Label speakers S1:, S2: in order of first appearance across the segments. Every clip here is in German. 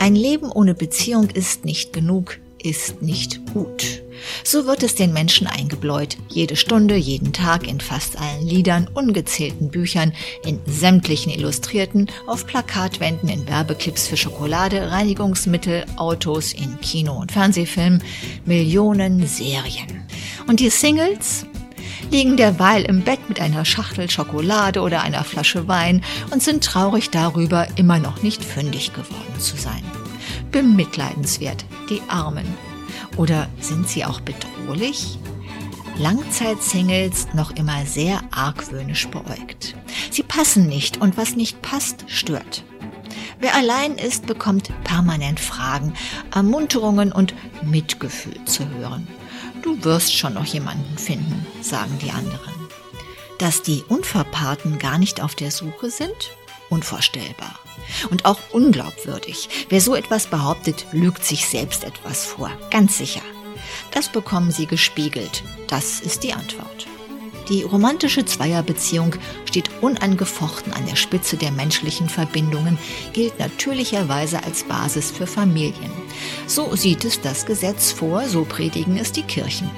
S1: Ein Leben ohne Beziehung ist nicht genug, ist nicht gut. So wird es den Menschen eingebläut. Jede Stunde, jeden Tag, in fast allen Liedern, ungezählten Büchern, in sämtlichen Illustrierten, auf Plakatwänden, in Werbeclips für Schokolade, Reinigungsmittel, Autos, in Kino- und Fernsehfilmen, Millionen Serien. Und die Singles? Liegen derweil im Bett mit einer Schachtel Schokolade oder einer Flasche Wein und sind traurig darüber, immer noch nicht fündig geworden zu sein. Bemitleidenswert, die Armen. Oder sind sie auch bedrohlich? Langzeitsingles noch immer sehr argwöhnisch beäugt. Sie passen nicht und was nicht passt, stört. Wer allein ist, bekommt permanent Fragen, Ermunterungen und Mitgefühl zu hören. Du wirst schon noch jemanden finden, sagen die anderen. Dass die Unverpaarten gar nicht auf der Suche sind? Unvorstellbar. Und auch unglaubwürdig. Wer so etwas behauptet, lügt sich selbst etwas vor. Ganz sicher. Das bekommen sie gespiegelt. Das ist die Antwort. Die romantische Zweierbeziehung steht unangefochten an der Spitze der menschlichen Verbindungen, gilt natürlicherweise als Basis für Familien. So sieht es das Gesetz vor, so predigen es die Kirchen.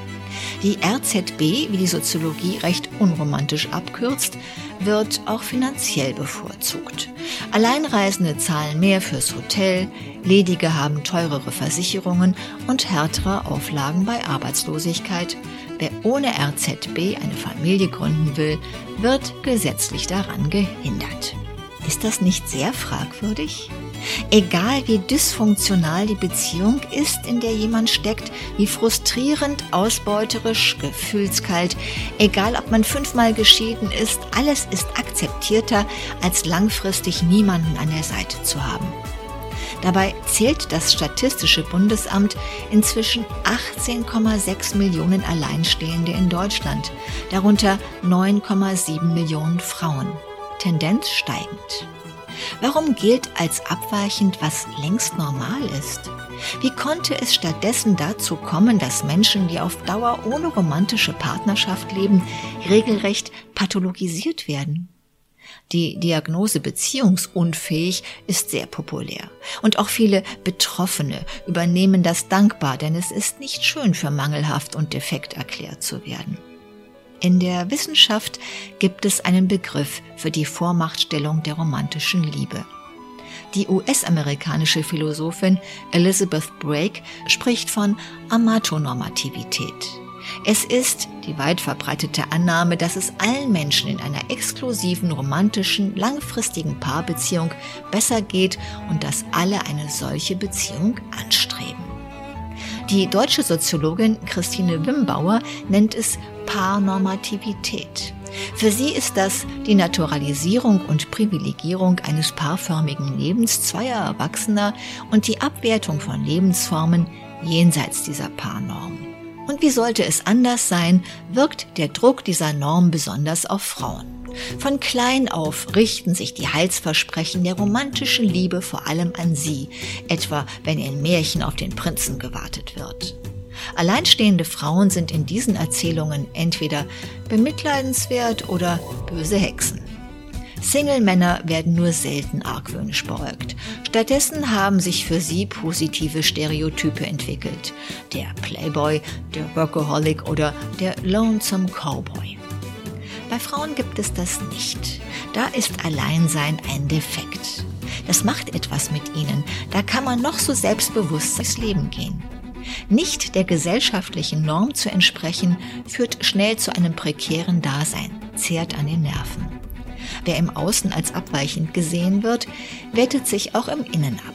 S1: Die RZB, wie die Soziologie recht unromantisch abkürzt, wird auch finanziell bevorzugt. Alleinreisende zahlen mehr fürs Hotel, Ledige haben teurere Versicherungen und härtere Auflagen bei Arbeitslosigkeit. Wer ohne RZB eine Familie gründen will, wird gesetzlich daran gehindert. Ist das nicht sehr fragwürdig? Egal wie dysfunktional die Beziehung ist, in der jemand steckt, wie frustrierend, ausbeuterisch, gefühlskalt, egal ob man fünfmal geschieden ist, alles ist akzeptierter, als langfristig niemanden an der Seite zu haben. Dabei zählt das Statistische Bundesamt inzwischen 18,6 Millionen Alleinstehende in Deutschland, darunter 9,7 Millionen Frauen. Tendenz steigend. Warum gilt als abweichend, was längst normal ist? Wie konnte es stattdessen dazu kommen, dass Menschen, die auf Dauer ohne romantische Partnerschaft leben, regelrecht pathologisiert werden? Die Diagnose beziehungsunfähig ist sehr populär. Und auch viele Betroffene übernehmen das dankbar, denn es ist nicht schön für mangelhaft und defekt erklärt zu werden. In der Wissenschaft gibt es einen Begriff für die Vormachtstellung der romantischen Liebe. Die US-amerikanische Philosophin Elizabeth Brake spricht von Amatonormativität. Es ist die weit verbreitete Annahme, dass es allen Menschen in einer exklusiven, romantischen, langfristigen Paarbeziehung besser geht und dass alle eine solche Beziehung anstreben. Die deutsche Soziologin Christine Wimbauer nennt es Paarnormativität. Für sie ist das die Naturalisierung und Privilegierung eines paarförmigen Lebens zweier Erwachsener und die Abwertung von Lebensformen jenseits dieser Paarnorm. Wie sollte es anders sein, wirkt der Druck dieser Norm besonders auf Frauen. Von klein auf richten sich die Heilsversprechen der romantischen Liebe vor allem an sie, etwa wenn in Märchen auf den Prinzen gewartet wird. Alleinstehende Frauen sind in diesen Erzählungen entweder bemitleidenswert oder böse Hexen. Single-Männer werden nur selten argwöhnisch beäugt. Stattdessen haben sich für sie positive Stereotype entwickelt. Der Playboy, der Workaholic oder der Lonesome Cowboy. Bei Frauen gibt es das nicht. Da ist Alleinsein ein Defekt. Das macht etwas mit ihnen. Da kann man noch so selbstbewusst durchs Leben gehen. Nicht der gesellschaftlichen Norm zu entsprechen, führt schnell zu einem prekären Dasein, zehrt an den Nerven. Wer im Außen als abweichend gesehen wird, wettet sich auch im Innen ab.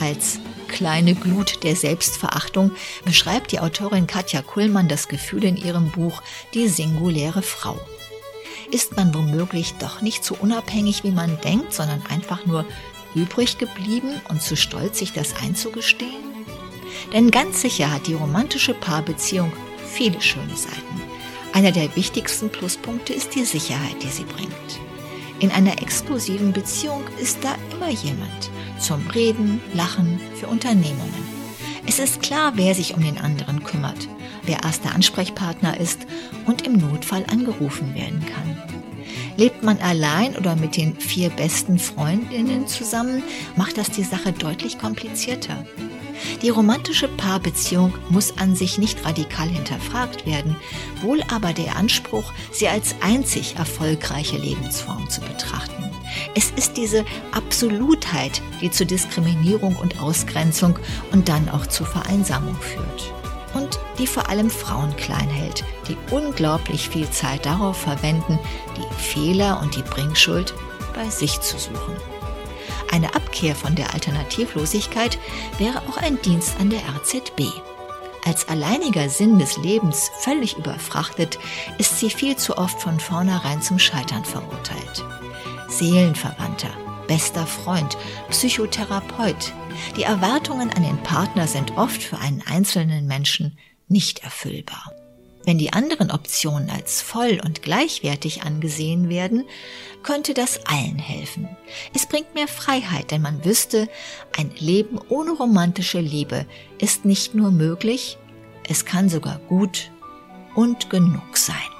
S1: Als kleine Glut der Selbstverachtung beschreibt die Autorin Katja Kuhlmann das Gefühl in ihrem Buch Die singuläre Frau. Ist man womöglich doch nicht so unabhängig, wie man denkt, sondern einfach nur übrig geblieben und zu stolz, sich das einzugestehen? Denn ganz sicher hat die romantische Paarbeziehung viele schöne Seiten. Einer der wichtigsten Pluspunkte ist die Sicherheit, die sie bringt. In einer exklusiven Beziehung ist da immer jemand zum Reden, Lachen, für Unternehmungen. Es ist klar, wer sich um den anderen kümmert, wer erster Ansprechpartner ist und im Notfall angerufen werden kann. Lebt man allein oder mit den vier besten Freundinnen zusammen, macht das die Sache deutlich komplizierter. Die romantische Paarbeziehung muss an sich nicht radikal hinterfragt werden, wohl aber der Anspruch, sie als einzig erfolgreiche Lebensform zu betrachten. Es ist diese Absolutheit, die zu Diskriminierung und Ausgrenzung und dann auch zu Vereinsamung führt. Und die vor allem Frauen klein hält, die unglaublich viel Zeit darauf verwenden, die Fehler und die Bringschuld bei sich zu suchen. Eine Abkehr von der Alternativlosigkeit wäre auch ein Dienst an der RZB. Als alleiniger Sinn des Lebens völlig überfrachtet, ist sie viel zu oft von vornherein zum Scheitern verurteilt. Seelenverwandter, bester Freund, Psychotherapeut. Die Erwartungen an den Partner sind oft für einen einzelnen Menschen nicht erfüllbar. Wenn die anderen Optionen als voll und gleichwertig angesehen werden, könnte das allen helfen. Es bringt mehr Freiheit, denn man wüsste, ein Leben ohne romantische Liebe ist nicht nur möglich, es kann sogar gut und genug sein.